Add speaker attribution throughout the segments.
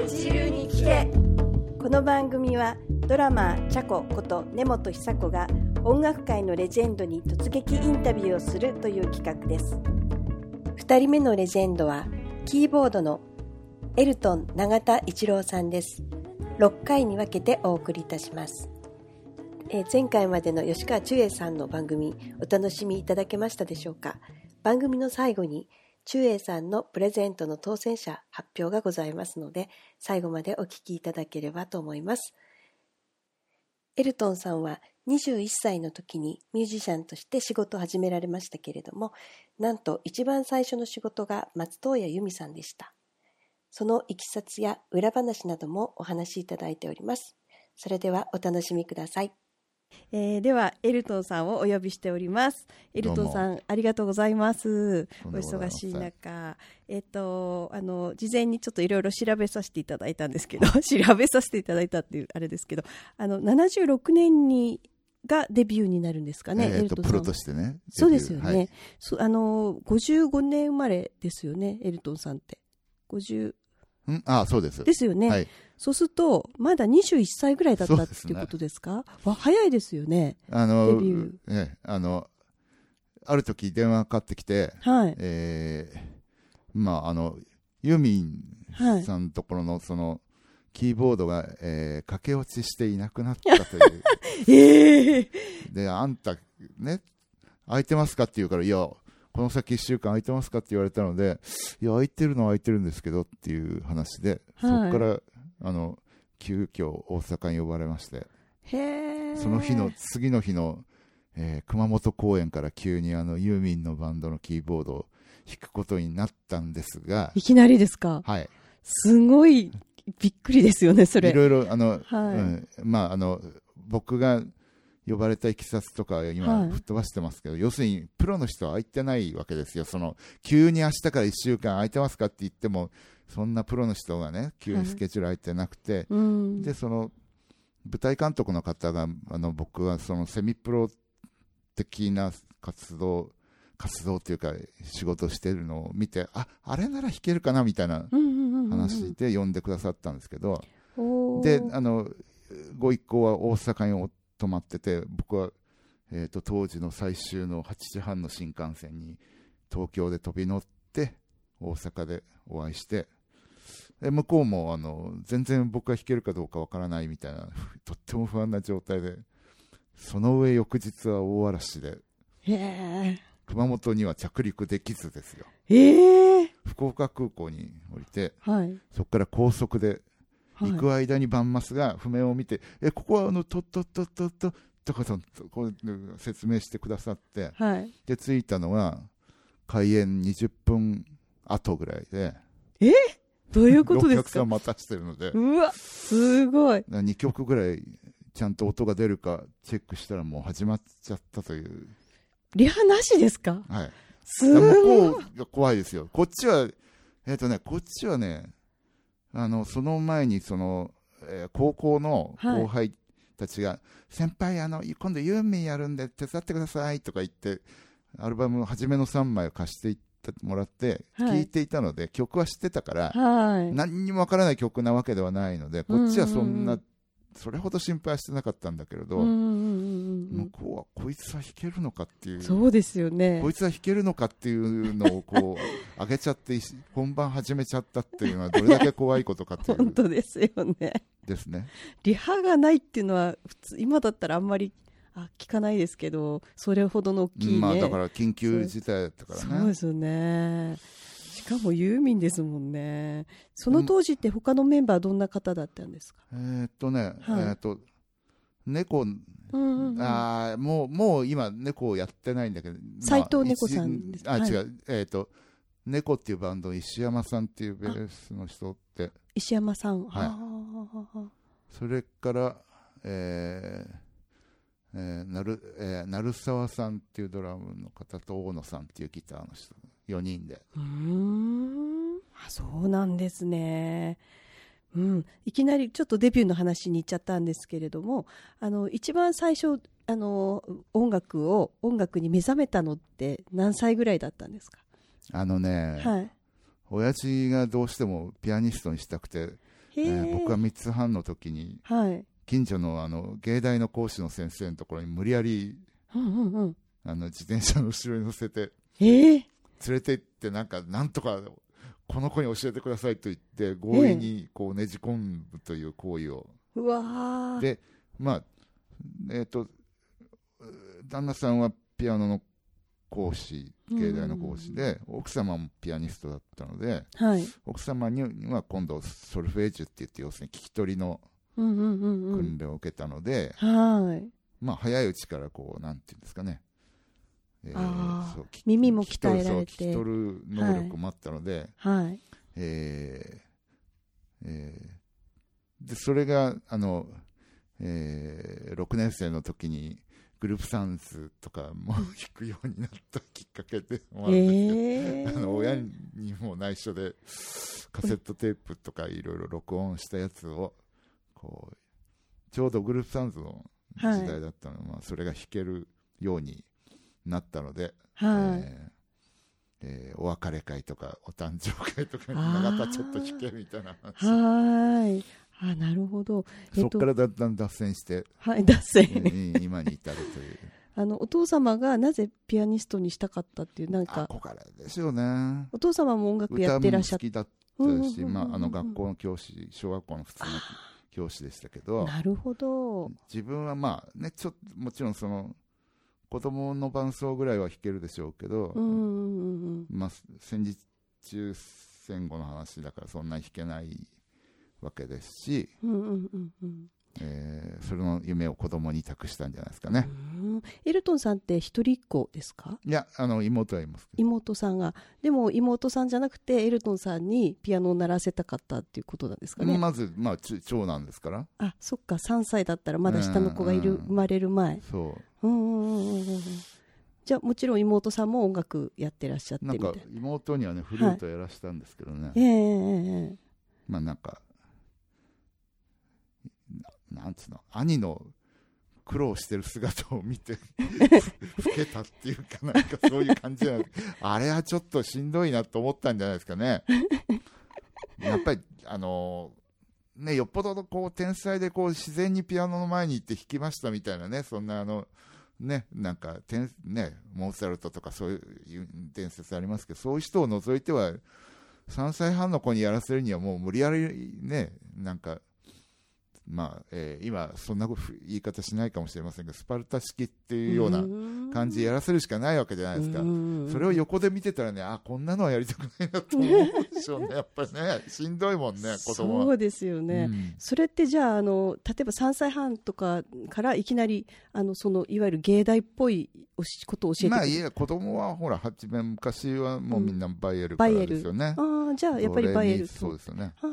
Speaker 1: 一流に聞け
Speaker 2: この番組はドラマーチャコこと根本久子が音楽界のレジェンドに突撃インタビューをするという企画です。2人目のレジェンドはキーボードのエルトン永田一郎さんです。6回に分けてお送りいたします。えー前回までの吉川中英さんの番組お楽しみいただけましたでしょうか？番組の最後に中英さんのプレゼントの当選者発表がございますので最後までお聞きいただければと思います。エルトンさんは21歳の時にミュージシャンとして仕事を始められましたけれどもなんと一番最初の仕事が松任谷由実さんでした。そのいきさつや裏話などもお話しいただいております。それではお楽しみください。えーではエルトンさんをお呼びしております。エルトンさんありがとうございます。お忙しい中、えっ、とあの事前にちょっといろいろ調べさせていただいたんですけど、調べさせていただいたっていうあれですけど、あの76年にがデビューになるんんかね。
Speaker 3: えーとプロ
Speaker 2: エルトンさんは
Speaker 3: としてね。
Speaker 2: そうですよね。
Speaker 3: はい
Speaker 2: そうあの55年生まれですよね、エルトンさんって。50
Speaker 3: んあそうです。
Speaker 2: ですよね。
Speaker 3: はい。
Speaker 2: そうするとまだ21歳ぐらいだったっていうことですか？わ早いですよね。
Speaker 3: あの、
Speaker 2: デビュー
Speaker 3: ええあの、ある時電話かかってきて、
Speaker 2: はい。
Speaker 3: えーまあ、あの、ユーミンさんのところのその、キーボードが、えー駆け落ちしていなくなったという。
Speaker 2: ええ
Speaker 3: で、あんた、ね、空いてますかって言うから、いや、この先1週間空いてますかって言われたので、いや、空いてるのは空いてるんですけどっていう話で、
Speaker 2: はい
Speaker 3: そこから、あの、急遽大阪に呼ばれまして。その日の、次の日の、えー熊本公演から急にあの、ユーミンのバンドのキーボードを弾くことになったんですが、
Speaker 2: いきなりですか？
Speaker 3: はい。
Speaker 2: すごいびっくりですよね、それ。
Speaker 3: いろいろ、あの、
Speaker 2: はい
Speaker 3: うん、まあ、あの、僕が呼ばれたいきさつとかは今、
Speaker 2: はい
Speaker 3: 吹っ飛ばしてますけど、要するに、プロの人は空いてないわけですよ。その、急に明日から1週間空いてますかって言っても、そんなプロの人がね、急にスケジュール空いてなくて、
Speaker 2: うん。
Speaker 3: で、その、舞台監督の方が、あの、僕はそのセミプロ的な活動、活動っていうか、仕事してるのを見て、あ、あれなら弾けるかなみたいな話で呼んでくださったんですけど、であのご一行は大阪に泊まってて僕は、えー、と当時の最終の8時半の新幹線に東京で飛び乗って大阪でお会いしてで向こうもあの全然僕が弾けるかどうかわからないみたいな とっても不安な状態でその上翌日は大嵐で。熊本には着陸できずですよ
Speaker 2: ええ。
Speaker 3: 福岡空港に降りて
Speaker 2: はい。
Speaker 3: そこから高速で
Speaker 2: はい
Speaker 3: 行く間にバンマスが譜面を見て、え、ここはあの、とっとっとっとっと、とかと、こう説明してくださって、
Speaker 2: はい。
Speaker 3: で、着いたのが、開演20分後ぐらいで、
Speaker 2: どういうこと
Speaker 3: お
Speaker 2: ですか？
Speaker 3: 客さん待たしてるので、
Speaker 2: うわ、すごい。
Speaker 3: 2曲ぐらいちゃんと音が出るかチェックしたらもう始まっちゃったという。
Speaker 2: リハなしですか？
Speaker 3: はい。
Speaker 2: すごい。
Speaker 3: 向こうが怖いですよ。こっちは、えっ、とね、こっちはね、あの、その前に、その、えー高校の後輩たちが、先輩、あの、今度ユーミンやるんで手伝ってくださいとか言って、アルバムの初めの3枚を貸していってもらって、
Speaker 2: はい
Speaker 3: 聴いていたので、曲は知ってたから、
Speaker 2: はい。
Speaker 3: 何にもわからない曲なわけではないので、こっちはそんなそれほど心配はしてなかったんだけれど、向こうはこいつは弾けるのかっていう。
Speaker 2: そうですよね
Speaker 3: こ。いつは弾けるのかっていうのをこう 上げちゃって本番始めちゃったっていうのはどれだけ怖いことかってい
Speaker 2: 本
Speaker 3: う
Speaker 2: 当ですよね。
Speaker 3: ですね。
Speaker 2: リハがないっていうのは普通今だったらあんまりあ聞かないですけど、それほどの大きいね。
Speaker 3: まあだから緊急事態だったからね。
Speaker 2: そうですよね。しかもユーミンですもんね。その当時って他のメンバーどんな方だったんですか？
Speaker 3: えーっとね、
Speaker 2: はい
Speaker 3: えーっと猫、
Speaker 2: うんうんうん
Speaker 3: あーもうもう今猫をやってないんだけど、
Speaker 2: 斉藤猫さんですはい
Speaker 3: 違うえーっと猫っていうバンドの石山さんっていうベースの人って
Speaker 2: 石山さん。
Speaker 3: はい
Speaker 2: あー
Speaker 3: それから、えーえーなるえー鳴沢さんっていうドラムの方と大野さんっていうギターの人4人で。
Speaker 2: うーん。あそうなんですね。うん、いきなりちょっとデビューの話に行っちゃったんですけれどもあの一番最初あの音楽を音楽に目覚めたのって何歳ぐらいだったんですか、
Speaker 3: あのね、
Speaker 2: はい、
Speaker 3: 親父がどうしてもピアニストにしたくて
Speaker 2: え
Speaker 3: ー僕は3つ半の時に
Speaker 2: はい。
Speaker 3: 近所のあの芸大の講師の先生のところに無理やり
Speaker 2: うんうんうん。
Speaker 3: あの自転車の後ろに乗せて
Speaker 2: ええ
Speaker 3: 連れて行ってなんかなんとかこの子に教えてくださいと言って強引にこうねじ込むという行為を、
Speaker 2: うわー
Speaker 3: でまあえっ、と旦那さんはピアノの講師芸大の講師で、奥様もピアニストだったので
Speaker 2: はい。
Speaker 3: 奥様には今度ソルフェージュって言って要するに聞き取りの。訓練を受けたので、
Speaker 2: はい。
Speaker 3: まあ早いうちからこうなんていうんですかね、えーそう
Speaker 2: 耳も鍛えられて。
Speaker 3: 聞き取る能力もあったので、
Speaker 2: はい。
Speaker 3: えーえーでそれがあの、えー6年生の時にグループサウンズとかも弾くようになったきっかけでもあるんですけど、
Speaker 2: ええ
Speaker 3: あの親にも内緒でカセットテープとかいろいろ録音したやつをこうちょうどグループサウンズの時代だったので、まあ、それが弾けるようになったので、
Speaker 2: はい。
Speaker 3: えーえーお別れ会とかお誕生会とかまたちょっと弾けみたいな話
Speaker 2: はい。あ、なるほど。え
Speaker 3: そ
Speaker 2: っと
Speaker 3: こからだんだん脱線して、
Speaker 2: はい、脱線。
Speaker 3: えー今に至るという
Speaker 2: あの、お父様がなぜピアニストにしたかったっていう、なんか、
Speaker 3: 憧れですよね
Speaker 2: お父様も音楽や
Speaker 3: 歌も
Speaker 2: ってらっしゃっ
Speaker 3: 好きだったし、まあ、あの学校の教師小学校の普通の教師でしたけど
Speaker 2: なるほど。
Speaker 3: 自分はまあねちょっともちろんその子供の伴奏ぐらいは弾けるでしょうけど。まあ、戦時中戦後の話だからそんなに弾けないわけですし。えーその夢を子供に託したんじゃないですかね、
Speaker 2: うんエルトンさんって一人っ子ですか？
Speaker 3: いやあの妹はいます
Speaker 2: 妹さんが。でも妹さんじゃなくてエルトンさんにピアノを習わせたかったっていうことなんですかね？
Speaker 3: まず、まあ、ち長男ですから
Speaker 2: あ、そっか、3歳だったらまだ下の子がいる、生まれる前。
Speaker 3: そう
Speaker 2: うんうんうんうんうん。じゃあもちろん妹さんも音楽やってらっしゃって
Speaker 3: なんか
Speaker 2: みたいな。
Speaker 3: 妹にはねフルートやらしたんですけどね、
Speaker 2: えええええ
Speaker 3: まあなんかななんつうの兄の苦労してる姿を見て 老けたっていうかなんかそういう感じじゃないあれはちょっとしんどいなと思ったんじゃないですかね。やっぱりあのねよっぽどのこう天才でこう自然にピアノの前に行って弾きましたみたいなねそんなあのねなんか天ねモーツァルトとかそういう伝説ありますけどそういう人を除いては3歳半の子にやらせるにはもう無理やりねなんかまあ、えー今そんなふ言い方しないかもしれませんがスパルタ式っていうような感じでやらせるしかないわけじゃないですか、それを横で見てたらねあこんなのはやりたくないなと思うでしょうね。やっぱりねしんどいもんね子供は。
Speaker 2: そうですよね、
Speaker 3: うん。
Speaker 2: それってじゃああの例えば3歳半とかからいきなりあのそのいわゆる芸大っぽいおしことを教えて
Speaker 3: まあいや子供はほら初め昔はもうみんなバイエルから
Speaker 2: バイエル
Speaker 3: ですよね、
Speaker 2: ああじゃあやっぱりバイエルと。
Speaker 3: そうですよね。
Speaker 2: あ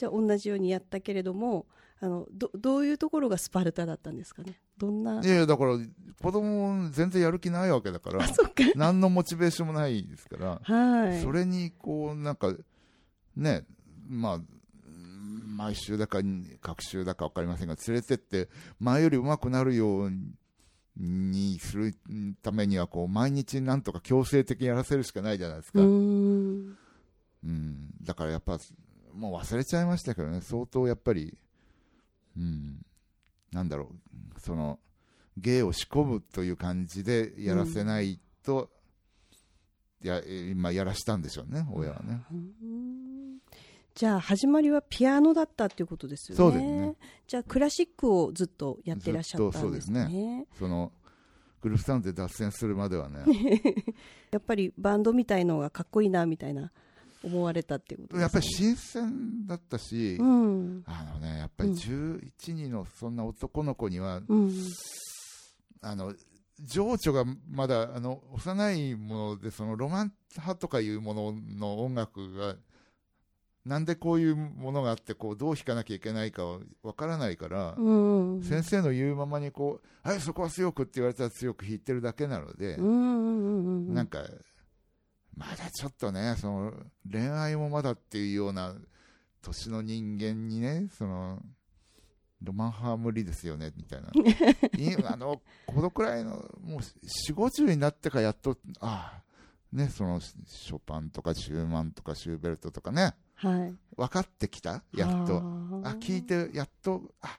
Speaker 2: じゃあ同じようにやったけれどもあのどどういうところがスパルタだったんですかね？どんな？い
Speaker 3: やいやだから子供全然やる気ないわけだから 何のモチベーションもないですから
Speaker 2: はい。
Speaker 3: それにこうなんかねまあうん毎週だかに各週だか分かりませんが連れてって前より上手くなるようにするためにはこう毎日なんとか強制的にやらせるしかないじゃないですか、
Speaker 2: う
Speaker 3: ん。だからやっぱもう忘れちゃいましたけどね。相当やっぱり、うん、なんだろう。その芸を仕込むという感じでやらせないと、や今やらしたんでしょうね親はね。
Speaker 2: じゃあ始まりはピアノだったっていうことですよね。
Speaker 3: そうですね。
Speaker 2: じゃあクラシックをずっとやってらっしゃったんです
Speaker 3: ずっとそうです
Speaker 2: ね。
Speaker 3: そのグループサウンドで脱線するまではね。
Speaker 2: やっぱりバンドみたいのがかっこいいなみたいな思われたっていうことね、
Speaker 3: やっぱり新鮮だったし、
Speaker 2: うん。
Speaker 3: あのねやっぱり11、人のそんな男の子には
Speaker 2: うん。
Speaker 3: あの情緒がまだあの幼いものでそのロマン派とかいうものの音楽がなんでこういうものがあってこうどう弾かなきゃいけないかわからないから、
Speaker 2: うん
Speaker 3: 先生の言うままにこう「はいそこは強く」って言われたら強く弾いてるだけなので、
Speaker 2: うんうんうんうん。
Speaker 3: なんかまだちょっとねその恋愛もまだっていうような年の人間にねそのロマン派は無理ですよねみたいな。いあのこのくらいのもう4 5 0になってからやっとああね、そのショパンとかシューマンとかシューベルトとかね。
Speaker 2: はい。
Speaker 3: 分かってきた？やっと。
Speaker 2: あ
Speaker 3: あ聞いてやっとあ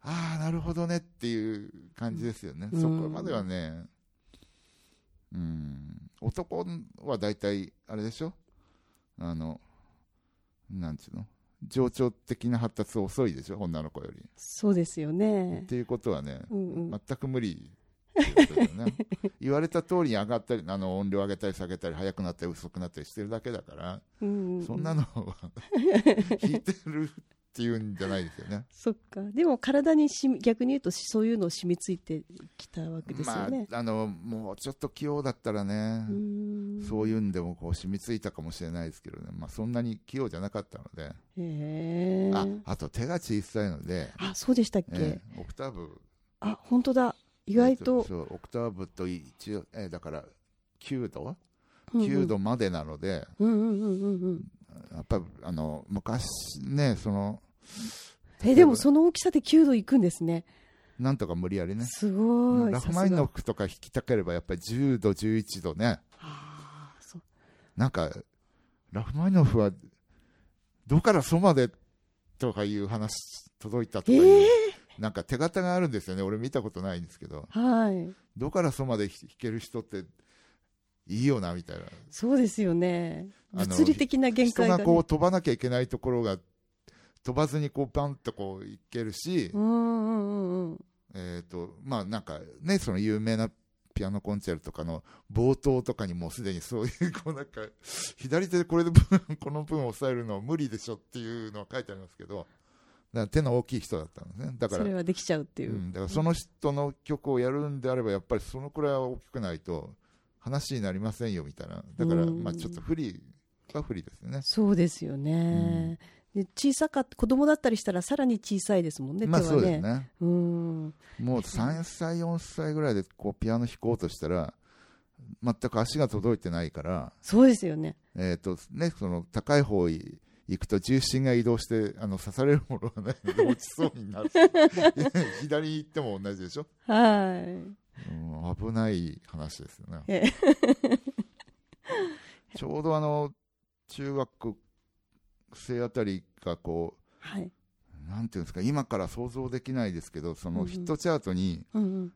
Speaker 3: あーなるほどねっていう感じですよね、
Speaker 2: うん。
Speaker 3: そこまではねうん。男は大体あれでしょ？あのなんちゅうの？情緒的な発達遅いでしょ？女の子より、
Speaker 2: そうですよね。
Speaker 3: っ。ていうことはね
Speaker 2: うんうん。
Speaker 3: 全く無理ね。言われた通りに上がったりあの音量上げたり下げたり速くなったり遅くなったりしてるだけだから、
Speaker 2: うんうん
Speaker 3: そんなのは 弾いてるっていうんじゃないですよね
Speaker 2: そっか。でも体にしみ逆に言うとそういうのを染みついてきたわけですよね。
Speaker 3: まあ、あのもうちょっと器用だったらね、
Speaker 2: う
Speaker 3: そういうんでもこう染みついたかもしれないですけどね、まあ、そんなに器用じゃなかったので、
Speaker 2: へえ。
Speaker 3: ああと手が小さいので、
Speaker 2: あ、そうでしたっけ、
Speaker 3: ええオクターブ
Speaker 2: あ、本当だ。意外と。
Speaker 3: えっそうオクターブと一応、ええだから9度、
Speaker 2: うんうん
Speaker 3: 9度までなので、
Speaker 2: うんうんうんうんうん。
Speaker 3: やっぱりあの昔ね、その
Speaker 2: え、でもその大きさで9度いくんですね。
Speaker 3: なんとか無理やりね、
Speaker 2: すごい。
Speaker 3: ラフマニノフとか弾きたければ、やっぱり10度、11度ね、
Speaker 2: あーそう
Speaker 3: なんか、ラフマニノフは、どからそまでとかいう話届いたとかいう、
Speaker 2: え
Speaker 3: なんか手形があるんですよね、俺見たことないんですけど、
Speaker 2: はい。
Speaker 3: どからそまで弾ける人っていいよなみたいな、
Speaker 2: そうですよね。物理的な限
Speaker 3: 人
Speaker 2: 界が、ね。
Speaker 3: がこう飛ばなきゃいけないところが飛ばずにこうパンとこういけるし、
Speaker 2: うんうんうんうん。
Speaker 3: えっ、と、まあなんかね、その有名なピアノコンチェルトとかの冒頭とかにもうすでにそういう、こうなんか、左手でこれで分この分を押さえるのは無理でしょっていうのは書いてありますけど、だから手の大きい人だったんですね。だから、
Speaker 2: それはできちゃうっていうう。
Speaker 3: ん、だからその人の曲をやるんであれば、やっぱりそのくらいは大きくないと話になりませんよみたいな。だから、
Speaker 2: うん
Speaker 3: まあちょっと不利は不利ですよね。
Speaker 2: そうですよね。で小さかった子供だったりしたらさらに小さいですもんね、
Speaker 3: まあ。そうですね。
Speaker 2: うん。
Speaker 3: もう3歳、4歳ぐらいでこうピアノ弾こうとしたら、全く足が届いてないから、
Speaker 2: そうですよね。
Speaker 3: えーとね、その高い方へ行くと重心が移動してあの刺されるものがないので落ちそうになる 左に行っても同じでしょ、
Speaker 2: はい。
Speaker 3: うん、危ない話ですよね
Speaker 2: え
Speaker 3: ちょうどあの中学生あたりがこ
Speaker 2: はい。
Speaker 3: うなんていうんですか今から想像できないですけどそのヒットチャートに。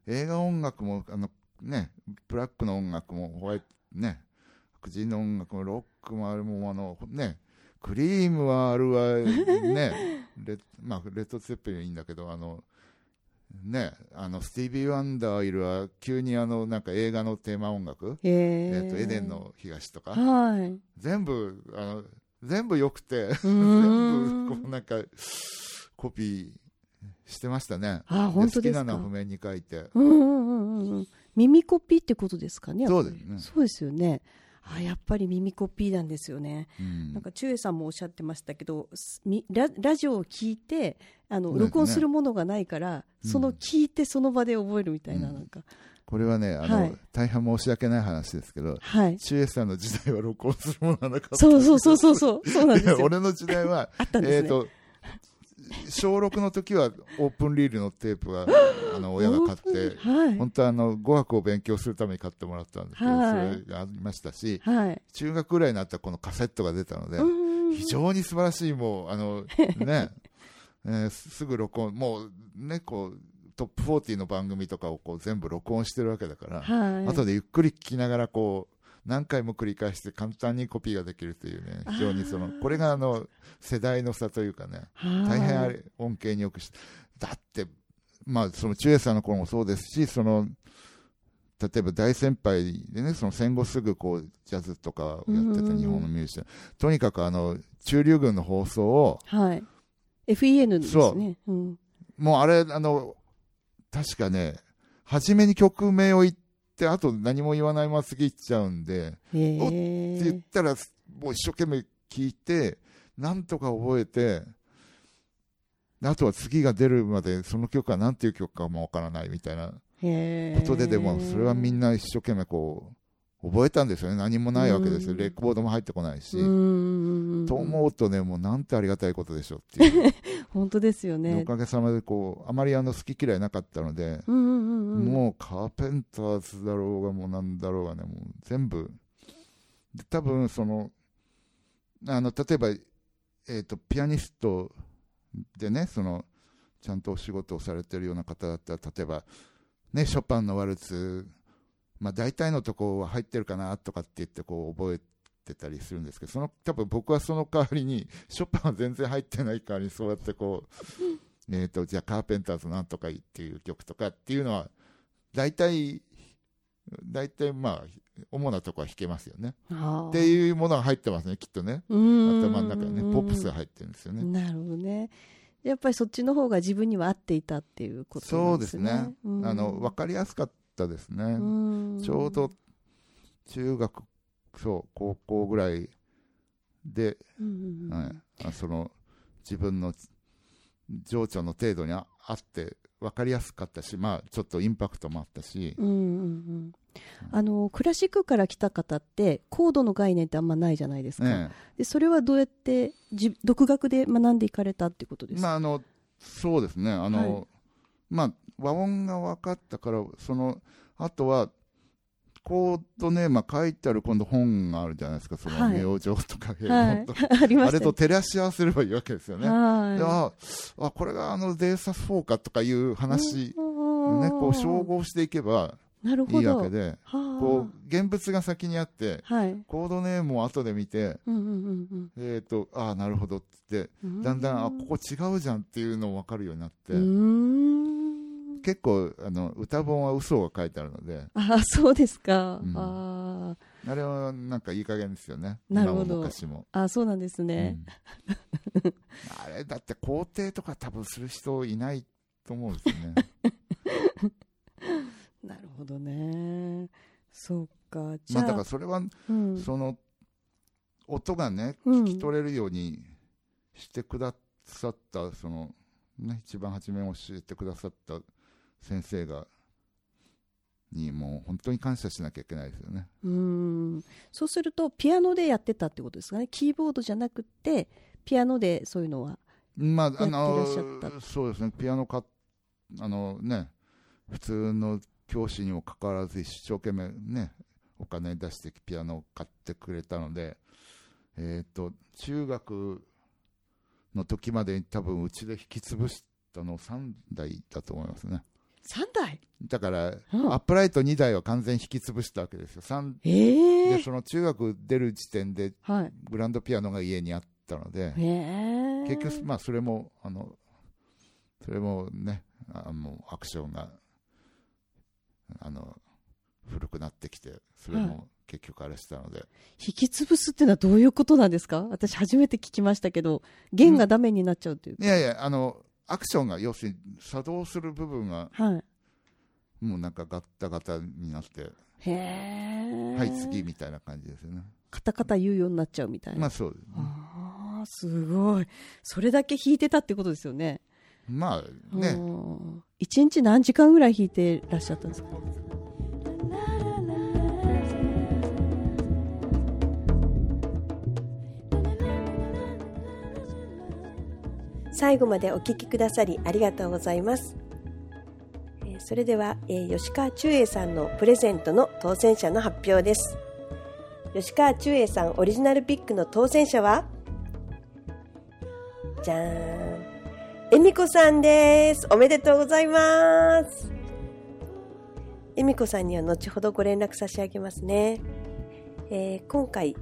Speaker 3: 映画音楽もあのねブラックの音楽もホワイトね白人の音楽もロックもあるもんあのねクリームはあるわね レ,、まあ、レッド・ツェッペリンいいんだけどあのねあのスティービー・ワンダーいるわ急にあのなんか映画のテーマ音楽、
Speaker 2: えー
Speaker 3: とエデンの東とか？
Speaker 2: はい。
Speaker 3: 全部あの全部良くて
Speaker 2: う
Speaker 3: 全部こうなんかコピーしてましたね
Speaker 2: あ、本当ですか？
Speaker 3: 好きなのは譜面に書いて
Speaker 2: うんうんうんうんうん。耳コピーってことですかね。
Speaker 3: そうですね
Speaker 2: そうですよね。あ、やっぱり耳コピーなんですよね。
Speaker 3: うん
Speaker 2: なんか中英さんもおっしゃってましたけど、ララジオを聞いてあの、録音するものがないから、
Speaker 3: うん
Speaker 2: その聞いてその場で覚えるみたいな、
Speaker 3: うん
Speaker 2: なんか、
Speaker 3: これはね、あの、
Speaker 2: はい
Speaker 3: 大変申し訳ない話ですけど、
Speaker 2: はい。
Speaker 3: 中英さんの時代は録音するものがなかった。
Speaker 2: そうそうそうそうそう、そうなんですよ。
Speaker 3: 俺の時代は、
Speaker 2: あったんですね。
Speaker 3: えっ、と、小6の時はオープンリールのテープが、あの、親が買って、
Speaker 2: はい。
Speaker 3: 本当はあの、語学を勉強するために買ってもらったんですけど、
Speaker 2: はい
Speaker 3: それがありましたし、
Speaker 2: はい。
Speaker 3: 中学ぐらいになったらこのカセットが出たので、
Speaker 2: うん
Speaker 3: 非常に素晴らしい、もう、あの、ね、えーすぐ録音、もうね、こう、トップ40の番組とかをこう全部録音してるわけだから、
Speaker 2: はい。
Speaker 3: 後でゆっくり聞きながらこう何回も繰り返して簡単にコピーができるというね非常にそのこれがあの世代の差というかね
Speaker 2: はい
Speaker 3: 大変あれ恩恵によくしだってまあその中英さんの頃もそうですしその例えば大先輩でねその戦後すぐこうジャズとかをやってた日本のミュージシャンとにかくあの中流軍の放送を
Speaker 2: はい。FEN ですね。うん。
Speaker 3: もうあれあの確かね初めに曲名を言ってあと何も言わないまま次行っちゃうんで
Speaker 2: へ
Speaker 3: おって言っ
Speaker 2: え。
Speaker 3: たら、もう一生懸命聞いて、なんとか覚えて、あとは次が出るまで、その曲は何ていう曲かもわからないみたいな。ことで、でも、それはみんな一生懸命こう、覚えたんですよね。何もないわけですよ。
Speaker 2: うん
Speaker 3: レコードも入ってこないし。
Speaker 2: うん。
Speaker 3: と思うとね、もうなんてありがたいことでしょうっていう。
Speaker 2: 本当ですよ
Speaker 3: お
Speaker 2: ね。
Speaker 3: かげさまでこう、あまりあの好き嫌いなかったので。もうカーペンターズだろうが、もうなんだろうがね、もう全部、で多分そのあの例えば、えーと、ピアニストでねそのちゃんとお仕事をされてるような方だったら例えば、ね、ショパンのワルツ、まあ、大体のとこは入ってるかなとかって言ってこう覚えてたりするんですけどその多分僕はその代わりに ショパンは全然入ってない代わりにそうやってこう えーと、じゃあカーペンターズなんとかっていう曲とかっていうのは大体大体まあ主なとこは弾けますよね。っていうものが入ってますねきっとね。頭の中にねポップスが入ってるんですよね。
Speaker 2: なるほどね。やっぱりそっちの方が自分には合っていたっていうこと、ね、
Speaker 3: そうですね。あの分かりやすかったですね。ちょうど中学そう高校ぐらいで、はい、その自分の情緒の程度にあって分かりやすかったし、まあ、ちょっとインパクトもあったし、うんうん
Speaker 2: うん。あのクラシックから来た方ってコードの概念ってあんまないじゃないですか、ね、でそれはどうやってじ独学で学んでいかれたってことですか、
Speaker 3: まあ、あのそうですね。あの、はい、まあ、和音が分かったからそのあとはコードネーム書いてある今度本があるじゃないですか、その明星とか平
Speaker 2: 凡と。か、はい、あ
Speaker 3: あれと照らし合わせればいいわけですよね。はい、あこれがあのデーサス4かとかいう話、ね、こう照合していけばいいわけで、こう現物が先にあって、はい、コードネームを後で見て、うんうんうん、えっ、ー、とああなるほどって、だんだんあここ違うじゃんっていうのも分かるようになって。結構あの歌本は嘘が書いてあるので。
Speaker 2: あそうですか、
Speaker 3: うん、ああれはなんかいい加減ですよね。
Speaker 2: なるほど。昔も。あそうなんですね、
Speaker 3: うん、あれだって肯定とか多分する人いないと思うんですよね。
Speaker 2: なるほどね。そうか。
Speaker 3: じゃあ、まあ、だからそれは、うん、その音がね聞き取れるようにしてくださった、そのね一番初め教えてくださった先生がにもう本当に感謝しなきゃいけないですよね。
Speaker 2: うん。そうするとピアノでやってたってことですかね。キーボードじゃなくてピアノでそういうのはまああの
Speaker 3: そうですね。ピアノかあのね普通の教師にもかかわらず一生懸命ねお金出してピアノを買ってくれたのでえっ、ー、と中学の時までに多分うちで引き潰したの3台だと思いますね
Speaker 2: 3台？
Speaker 3: だから、うん、アップライト2台は完全引き潰したわけですよ、えー、でその中学出る時点で、グランドピアノが家にあったので、結局、まあ、それもあのそれもねあのアクションがあの古くなってきてそれも結局あれしたので、はい、
Speaker 2: 引き潰すっていうのはどういうことなんですか？私初めて聞きましたけど弦がダメになっちゃうっていう、
Speaker 3: うん、いやいやあのアクションが要するに作動する部分が、はい、もうなんかガッタガタになってへえはい次みたいな感じですよね。
Speaker 2: カタカタ言うようになっちゃうみたいな。
Speaker 3: まあそうです、ね、
Speaker 2: ああすごい。それだけ弾いてたってことですよね。
Speaker 3: まあね。
Speaker 2: 一日何時間ぐらい弾いてらっしゃったんですか？
Speaker 1: 最後までお聴きくださりありがとうございます。それでは、え吉川中英さんのプレゼントの当選者の発表です。吉川中英さんオリジナルピックの当選者は？じゃーん。えみこさんです。おめでとうございます。えみこさんには後ほどご連絡差し上げますね。えー、今回、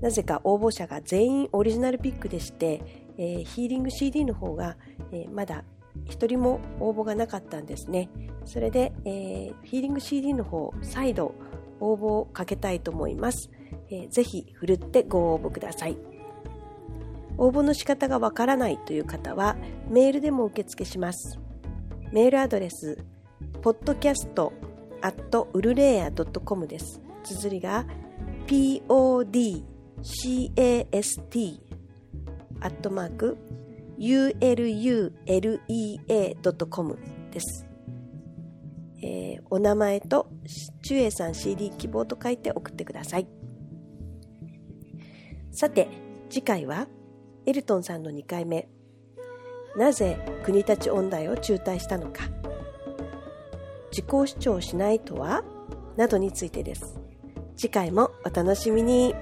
Speaker 1: なぜか応募者が全員オリジナルピックでして、えー、ヒーリング CD の方が、えー、まだ1人も応募がなかったんですね。それで、えー、ヒーリング CD の方、再度応募をかけたいと思います。えー、ぜひ、ふるってご応募ください。応募の仕方がわからないという方は、メールでも受付します。メールアドレス、podcast.ulrea.com です。綴りが podcast アットマーク ululea.com です。えー、お名前と、中英さん CD 希望と書いて送ってください。さて、次回は、エルトンさんの2回目。なぜ国立音大を中退したのか。自己主張しないとは？などについてです。次回もお楽しみに。